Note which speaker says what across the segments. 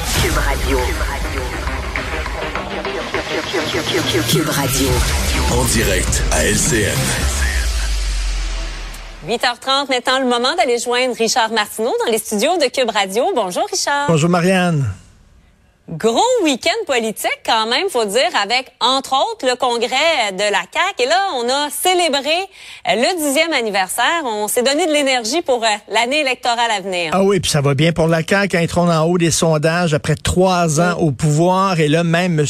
Speaker 1: Cube Radio. Cube Radio.
Speaker 2: En direct à LCN.
Speaker 3: 8h30, maintenant le moment d'aller joindre Richard Martineau dans les studios de Cube Radio. Bonjour Richard.
Speaker 4: Bonjour Marianne.
Speaker 3: Gros week-end politique quand même, faut dire, avec entre autres le congrès de la CAQ. Et là, on a célébré euh, le dixième anniversaire. On s'est donné de l'énergie pour euh, l'année électorale à venir.
Speaker 4: Ah oui, puis ça va bien pour la CAQ. Trône en haut des sondages après trois ans au pouvoir. Et là, même M.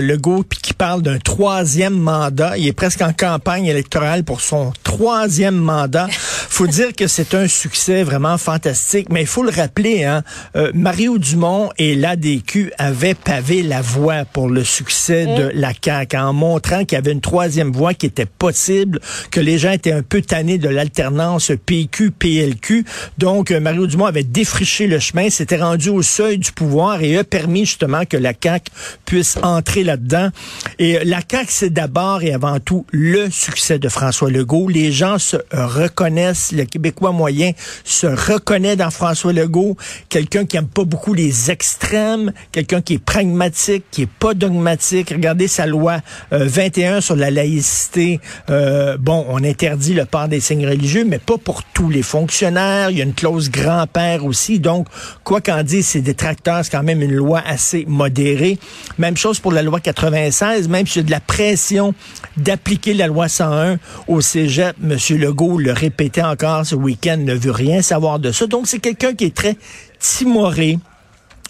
Speaker 4: Legault, puis qui parle d'un troisième mandat. Il est presque en campagne électorale pour son troisième mandat. faut dire que c'est un succès vraiment fantastique. Mais il faut le rappeler, hein, euh, Mario Dumont et l'ADQ avaient pavé la voie pour le succès de la CAQ en montrant qu'il y avait une troisième voie qui était possible, que les gens étaient un peu tannés de l'alternance PQ-PLQ. Donc, euh, Mario Dumont avait défriché le chemin, s'était rendu au seuil du pouvoir et a permis justement que la CAQ puisse entrer là-dedans. Et euh, la CAQ, c'est d'abord et avant tout le succès de François Legault. Les gens se reconnaissent, le Québécois moyen se reconnaît dans François Legault, quelqu'un qui aime pas beaucoup les extrêmes, quelqu'un qui est pragmatique, qui est pas dogmatique. Regardez sa loi euh, 21 sur la laïcité. Euh, bon, on interdit le port des signes religieux, mais pas pour tous les fonctionnaires. Il y a une clause grand-père aussi. Donc, quoi qu'en dise ses détracteurs, c'est quand même une loi assez modérée. Même chose pour la loi 96, même s'il y a de la pression d'appliquer la loi 101 au cégep, M. Legault le répétait encore ce week-end, ne veut rien savoir de ça. Donc, c'est quelqu'un qui est très timoré,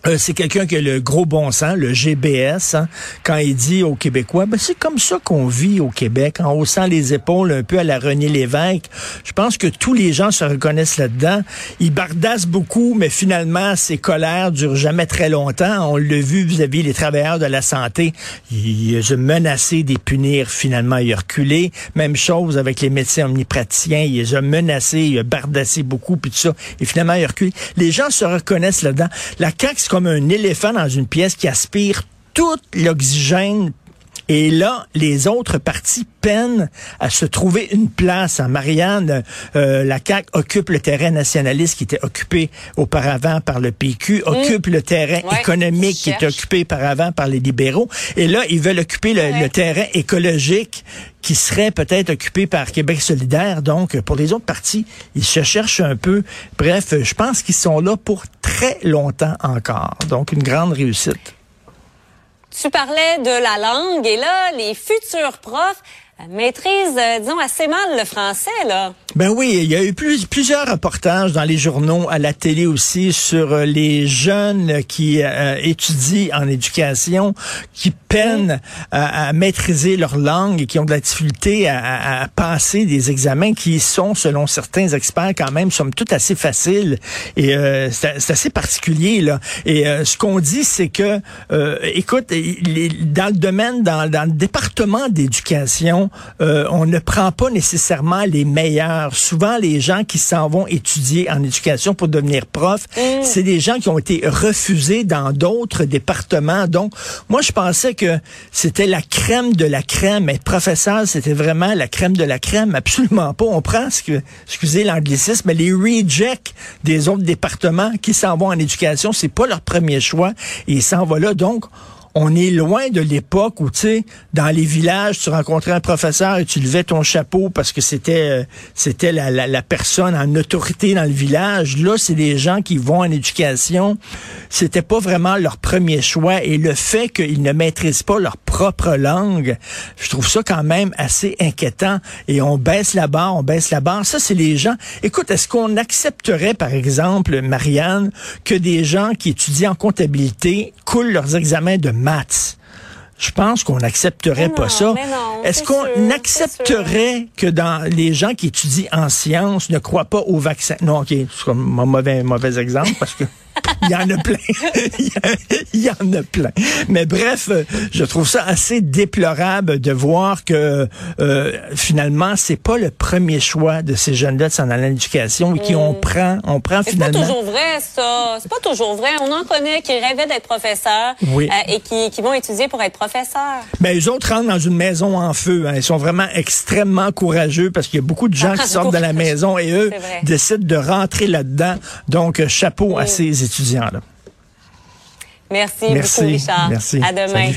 Speaker 4: euh, c'est quelqu'un qui a le gros bon sens, le GBS, hein, quand il dit aux Québécois, ben, c'est comme ça qu'on vit au Québec, en haussant les épaules un peu à la René Lévesque. Je pense que tous les gens se reconnaissent là-dedans. Il bardasse beaucoup, mais finalement, ses colères durent jamais très longtemps. On l'a vu vis-à-vis les travailleurs de la santé. Il a menacé des punir. Finalement, il a reculé. Même chose avec les médecins omnipraticiens. Il les a menacés, il a bardassé beaucoup, puis tout ça. Et finalement, il a reculé. Les gens se reconnaissent là-dedans. La c'est comme un éléphant dans une pièce qui aspire tout l'oxygène et là, les autres partis peinent à se trouver une place. En Marianne, euh, la CAQ occupe le terrain nationaliste qui était occupé auparavant par le PQ, occupe le terrain
Speaker 3: Ouais,
Speaker 4: économique qui était occupé auparavant par les libéraux. Et là, ils veulent occuper le,
Speaker 3: Ouais.
Speaker 4: le terrain écologique qui serait peut-être occupé par Québec solidaire. Donc, pour les autres partis, ils se cherchent un peu. Bref, je pense qu'ils sont là pour très longtemps encore. Donc, une grande réussite.
Speaker 3: Tu parlais de la langue et là, les futurs profs maîtrisent, euh, disons, assez mal le français, là.
Speaker 4: Ben oui, il y a eu plus- plusieurs reportages dans les journaux, à la télé aussi, sur euh, les jeunes qui euh, étudient en éducation, qui peinent à, maîtriser leur langue et qui ont de la difficulté à, passer des examens qui sont, selon certains experts, quand même, somme toute assez faciles. Et c'est assez particulier, là. Et ce qu'on dit, c'est que, écoute, dans le domaine, dans le département d'éducation, euh, on ne prend pas nécessairement les meilleurs. Souvent, les gens qui s'en vont étudier en éducation pour devenir prof, c'est des gens qui ont été refusés dans d'autres départements. Donc, moi, je pensais que c'était la crème de la crème. Être professeur, c'était vraiment la crème de la crème. Absolument pas. On prend, ce que, excusez l'anglicisme, mais les rejects des autres départements qui s'en vont en éducation, c'est pas leur premier choix. Et ils s'en vont là. Donc, on est loin de l'époque où, tu sais, dans les villages, tu rencontrais un professeur et tu levais ton chapeau parce que c'était euh, c'était la, la, la personne en autorité dans le village. Là, c'est des gens qui vont en éducation. C'était pas vraiment leur premier choix. Et le fait qu'ils ne maîtrisent pas leur propre langue, je trouve ça quand même assez inquiétant. Et on baisse la barre, on baisse la barre. Ça, c'est les gens. Écoute, est-ce qu'on accepterait, par exemple, Marianne, que des gens qui étudient en comptabilité coulent leurs examens de maths? Je pense qu'on n'accepterait pas
Speaker 3: non,
Speaker 4: ça. Est-ce qu'on accepterait que dans les gens qui étudient en sciences ne croient pas au vaccin? Non, OK, c'est comme un mauvais, mauvais exemple parce que il y en a plein. Il y en a plein. Mais bref, je trouve ça assez déplorable de voir que euh, finalement, c'est pas le premier choix de ces jeunes-là de s'en aller à l'éducation et qui on prend, on prend
Speaker 3: Mais C'est pas
Speaker 4: finalement.
Speaker 3: toujours vrai, ça. C'est pas toujours vrai. On en connaît qui rêvaient d'être professeurs
Speaker 4: Oui.
Speaker 3: euh, et qui, qui vont étudier pour être professeurs.
Speaker 4: Mais les autres rentrent dans une maison en feu. hein. Ils sont vraiment extrêmement courageux parce qu'il y a beaucoup de gens qui sortent de la maison et eux décident de rentrer là-dedans. Donc, chapeau à ces
Speaker 3: Merci,
Speaker 4: Merci,
Speaker 3: beaucoup, Richard. À demain.